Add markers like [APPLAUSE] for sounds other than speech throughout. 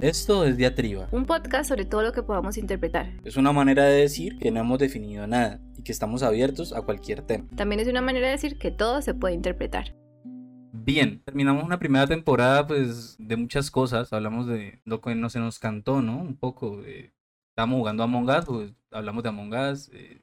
Esto es Diatriba. Un podcast sobre todo lo que podamos interpretar. Es una manera de decir que no hemos definido nada y que estamos abiertos a cualquier tema. También es una manera de decir que todo se puede interpretar. Bien, terminamos una primera temporada pues de muchas cosas. Hablamos de lo que no se nos cantó, ¿no? Un poco. Eh, estábamos jugando Among Us, pues hablamos de Among Us. Eh,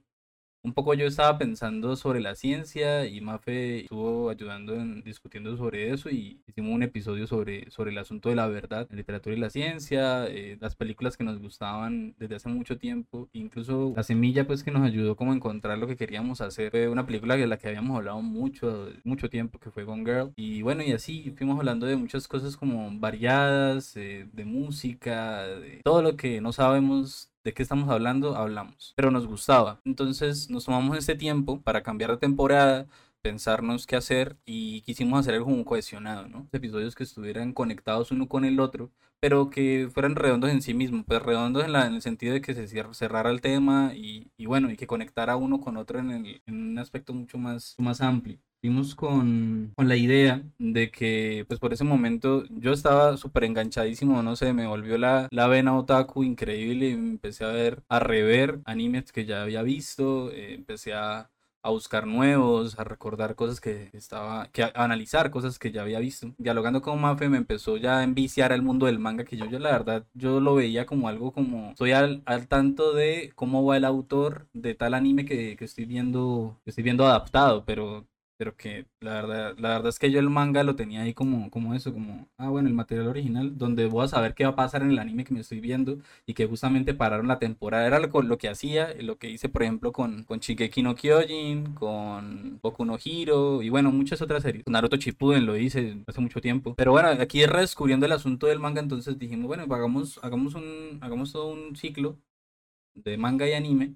un poco yo estaba pensando sobre la ciencia y Mafe estuvo ayudando en discutiendo sobre eso y hicimos un episodio sobre, sobre el asunto de la verdad, la literatura y la ciencia, eh, las películas que nos gustaban desde hace mucho tiempo, incluso la semilla pues que nos ayudó como a encontrar lo que queríamos hacer, fue una película de la que habíamos hablado mucho, mucho tiempo que fue Gone Girl. Y bueno y así fuimos hablando de muchas cosas como variadas, eh, de música, de todo lo que no sabemos de qué estamos hablando, hablamos. Pero nos gustaba. Entonces nos tomamos este tiempo para cambiar de temporada, pensarnos qué hacer y quisimos hacer algo como cohesionado, ¿no? Episodios que estuvieran conectados uno con el otro, pero que fueran redondos en sí mismos, pues redondos en, la, en el sentido de que se cerrara el tema y, y, bueno, y que conectara uno con otro en, el, en un aspecto mucho más, más amplio fuimos con, con, la idea de que, pues por ese momento, yo estaba súper enganchadísimo, no sé, me volvió la, la vena otaku increíble y empecé a ver, a rever animes que ya había visto, eh, empecé a, a, buscar nuevos, a recordar cosas que estaba, que a, analizar cosas que ya había visto. Dialogando con Mafe me empezó ya a enviciar al mundo del manga, que yo, yo la verdad, yo lo veía como algo como, estoy al, al tanto de cómo va el autor de tal anime que, que estoy viendo, que estoy viendo adaptado, pero pero que la verdad, la verdad es que yo el manga lo tenía ahí como, como eso, como, ah, bueno, el material original, donde voy a saber qué va a pasar en el anime que me estoy viendo y que justamente pararon la temporada, era lo, lo que hacía, lo que hice, por ejemplo, con, con Shigeki no Kyojin, con Boku no Hiro y bueno, muchas otras series. Naruto Shippuden lo hice hace mucho tiempo. Pero bueno, aquí redescubriendo el asunto del manga, entonces dijimos, bueno, hagamos, hagamos, un, hagamos todo un ciclo de manga y anime en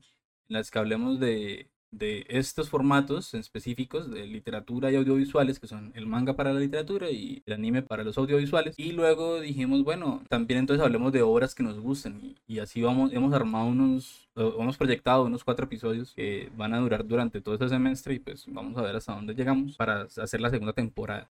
las que hablemos de de estos formatos específicos de literatura y audiovisuales, que son el manga para la literatura y el anime para los audiovisuales. Y luego dijimos, bueno, también entonces hablemos de obras que nos gusten. Y, así vamos, hemos armado unos, hemos proyectado unos cuatro episodios que van a durar durante todo este semestre y pues vamos a ver hasta dónde llegamos para hacer la segunda temporada.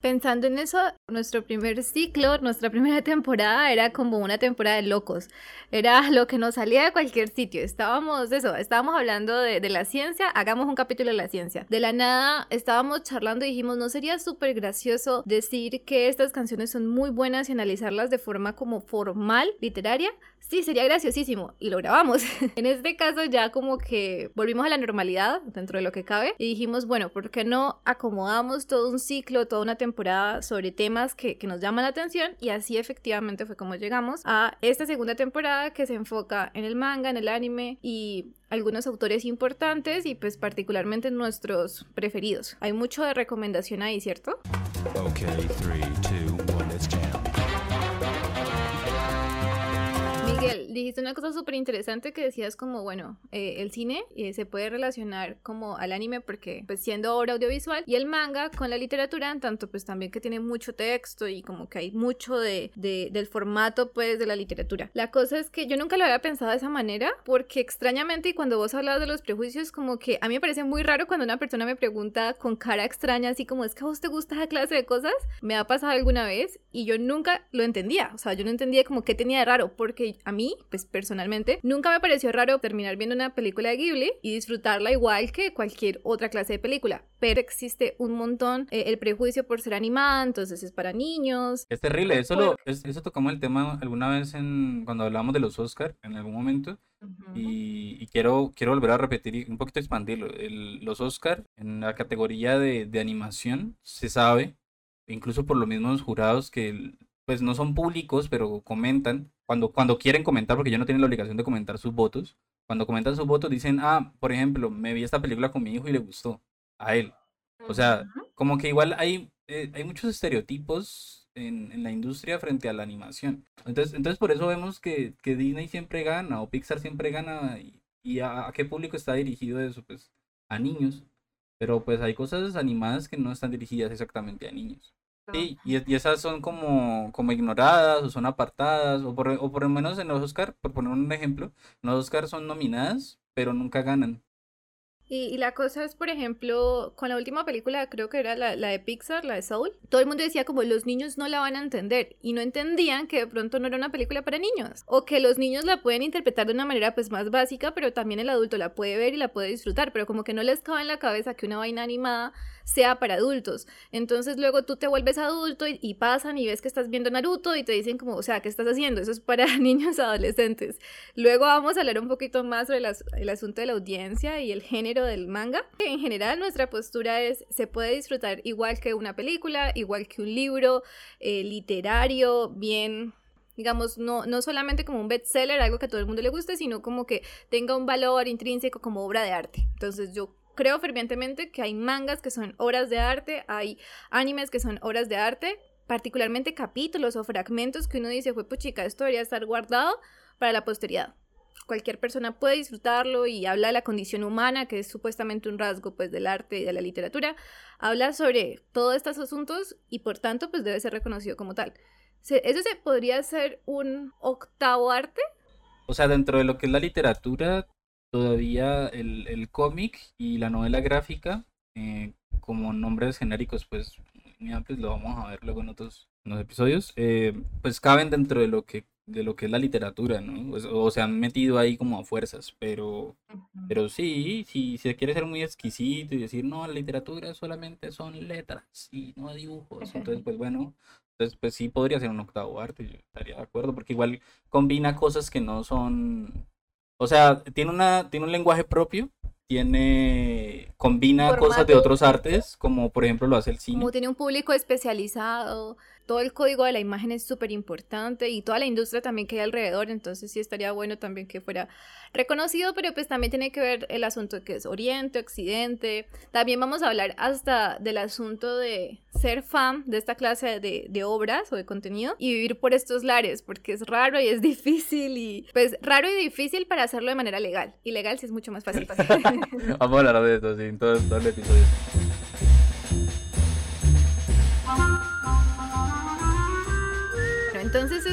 Pensando en eso, nuestro primer ciclo, nuestra primera [LAUGHS] temporada era como una temporada de locos. Era lo que nos salía de cualquier sitio. Estábamos, eso, estábamos hablando de, de la ciencia, hagamos un capítulo de la ciencia. De la nada estábamos charlando y dijimos, ¿no sería súper gracioso decir que estas canciones son muy buenas y analizarlas de forma como formal, literaria? Sí, sería graciosísimo. Y lo grabamos. [LAUGHS] en este caso ya como que volvimos a la normalidad dentro de lo que cabe y dijimos, bueno, ¿por qué no acomodamos todo un ciclo, toda una temporada? Sobre temas que, nos llaman la atención y así efectivamente fue como llegamos a esta segunda temporada que se enfoca en el manga, en el anime y algunos autores importantes y pues particularmente nuestros preferidos. Hay mucho de recomendación ahí, ¿cierto? Dijiste una cosa súper interesante que decías como, bueno, eh, el cine eh, se puede relacionar como al anime porque pues siendo obra audiovisual y el manga con la literatura, en tanto pues también que tiene mucho texto y como que hay mucho de, de, del formato pues de la literatura. La cosa es que yo nunca lo había pensado de esa manera porque extrañamente y cuando vos hablas de los prejuicios como que a mí me parece muy raro cuando una persona me pregunta con cara extraña así como es que a vos te gusta esa clase de cosas, me ha pasado alguna vez y yo nunca lo entendía, o sea, yo no entendía como qué tenía de raro porque a mí, pues personalmente, nunca me pareció raro terminar viendo una película de Ghibli y disfrutarla igual que cualquier otra clase de película. Pero existe un montón eh, el prejuicio por ser animada, entonces es para niños. Es terrible, eso, lo, eso tocamos el tema alguna vez en, cuando hablamos de los Oscar en algún momento. y, quiero, quiero volver a repetir y un poquito expandirlo. los Oscar en la categoría de, de animación se sabe, incluso por los mismos jurados que pues no son públicos, pero comentan cuando, cuando quieren comentar, porque ya no tienen la obligación de comentar sus votos, cuando comentan sus votos dicen, ah, por ejemplo, me vi esta película con mi hijo y le gustó a él. O sea, como que igual hay, eh, hay muchos estereotipos en, en, la industria frente a la animación. Entonces, entonces por eso vemos que, que Disney siempre gana o Pixar siempre gana y, y a, a, qué público está dirigido eso, pues a niños. Pero pues hay cosas animadas que no están dirigidas exactamente a niños. Sí, y, esas son como, como ignoradas o son apartadas, o por, o por lo menos en los Oscar, por poner un ejemplo, los Oscar son nominadas, pero nunca ganan. Y, la cosa es, por ejemplo, con la última película, creo que era la, la, de Pixar, la de Soul, todo el mundo decía como los niños no la van a entender y no entendían que de pronto no era una película para niños o que los niños la pueden interpretar de una manera pues más básica, pero también el adulto la puede ver y la puede disfrutar, pero como que no les cabe en la cabeza que una vaina animada sea para adultos. Entonces luego tú te vuelves adulto y, pasan y ves que estás viendo Naruto y te dicen como, o sea, ¿qué estás haciendo? Eso es para [LAUGHS] niños adolescentes. Luego vamos a hablar un poquito más sobre el asunto de la audiencia y el género del manga. En general nuestra postura es, se puede disfrutar igual que una película, igual que un libro eh, literario, bien digamos, no, no solamente como un bestseller, algo que a todo el mundo le guste, sino como que tenga un valor intrínseco como obra de arte. Entonces yo creo fervientemente que hay mangas que son obras de arte, hay animes que son obras de arte, particularmente capítulos o fragmentos que uno dice, fue puchica, esto debería estar guardado para la posteridad. Cualquier persona puede disfrutarlo y habla de la condición humana, que es supuestamente un rasgo pues del arte y de la literatura. Habla sobre todos estos asuntos y por tanto pues debe ser reconocido como tal. ¿Eso se podría ser un octavo arte? O sea, dentro de lo que es la literatura, todavía el, el cómic y la novela gráfica, eh, como nombres genéricos, pues muy amplios, lo vamos a ver luego en otros, episodios, eh, pues caben dentro de lo que de lo que es la literatura, ¿no? Pues, o, se han metido ahí como a fuerzas, pero, pero sí, si se quiere ser muy exquisito y decir, no, la literatura solamente son letras y no dibujos, entonces, pues bueno, entonces, pues sí podría ser un octavo arte, yo estaría de acuerdo, porque igual combina cosas que no son o sea, tiene, una, tiene un lenguaje propio, tiene combina cosas de otros artes, como por ejemplo lo hace el cine. Como tiene un público especializado, todo el código de la imagen es súper importante y toda la industria también que hay alrededor, entonces sí estaría bueno también que fuera reconocido, pero pues también tiene que ver el asunto que es Oriente, Occidente. También vamos a hablar hasta del asunto de ser fan de esta clase de, obras o de contenido y vivir por estos lares, porque es raro y es difícil y pues raro y difícil para hacerlo de manera legal. Y legal sí es mucho más fácil. [LAUGHS] vamos a hablar de esto, sí, en todo, todo el episodio.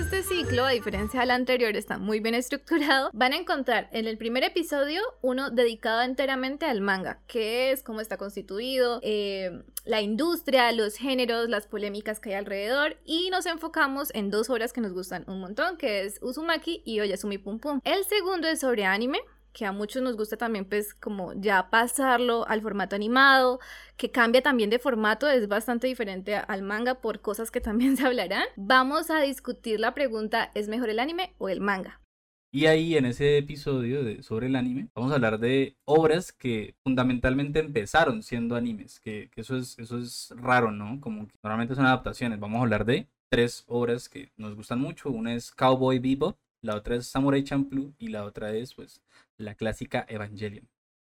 Este ciclo, a diferencia del anterior, está muy bien estructurado. [LAUGHS] Van a encontrar en el primer episodio uno dedicado enteramente al manga, que es cómo está constituido, eh, la industria, los géneros, las polémicas que hay alrededor y nos enfocamos en dos obras que nos gustan un montón, que es Uzumaki y Oyasumi Pum Pum. El segundo es sobre anime, que a muchos nos gusta también pues como ya pasarlo al formato animado, que cambia también de formato, es bastante diferente al manga por cosas que también [LAUGHS] se hablarán. Vamos a discutir la pregunta, ¿es mejor el anime o el manga? Y ahí en ese episodio sobre el anime vamos a hablar de obras que fundamentalmente empezaron siendo animes, que, eso, es, eso es raro, ¿no? Como que normalmente son adaptaciones. Vamos a hablar de tres obras que nos gustan mucho. Una es Cowboy Bebop, la otra es Samurai Champloo y la otra es pues la clásica Evangelion.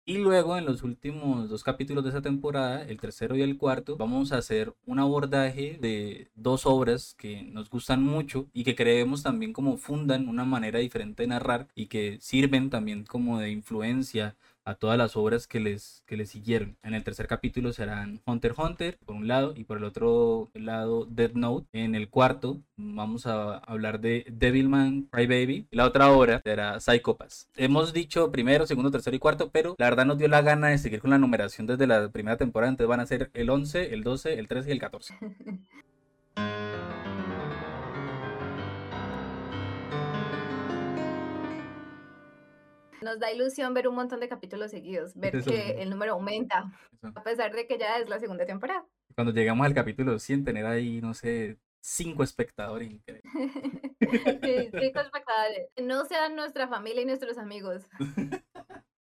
Y luego en los últimos dos capítulos de esa temporada, el tercero y el cuarto, vamos a hacer un abordaje de dos obras que nos gustan mucho y que creemos también como fundan una manera diferente de narrar y que sirven también como de influencia a todas las obras que les, que les siguieron. En el tercer capítulo serán Hunter Hunter, por un lado, y por el otro lado Death Note. En el cuarto vamos a hablar de Devilman Crybaby. Y la otra obra será Psychopass. Hemos dicho primero, segundo, tercero y cuarto, pero la verdad nos dio la gana de seguir con la numeración desde la primera temporada. Entonces van a ser el 11, el 12, el 13 y el 14. [LAUGHS] Nos da ilusión ver un montón de capítulos seguidos, [LAUGHS] ver que el número aumenta, a pesar de que ya es la segunda temporada. Cuando llegamos al capítulo 100, tener ahí, no sé, cinco espectadores. [LAUGHS] sí, cinco espectadores. No sean nuestra familia y nuestros amigos. [LAUGHS]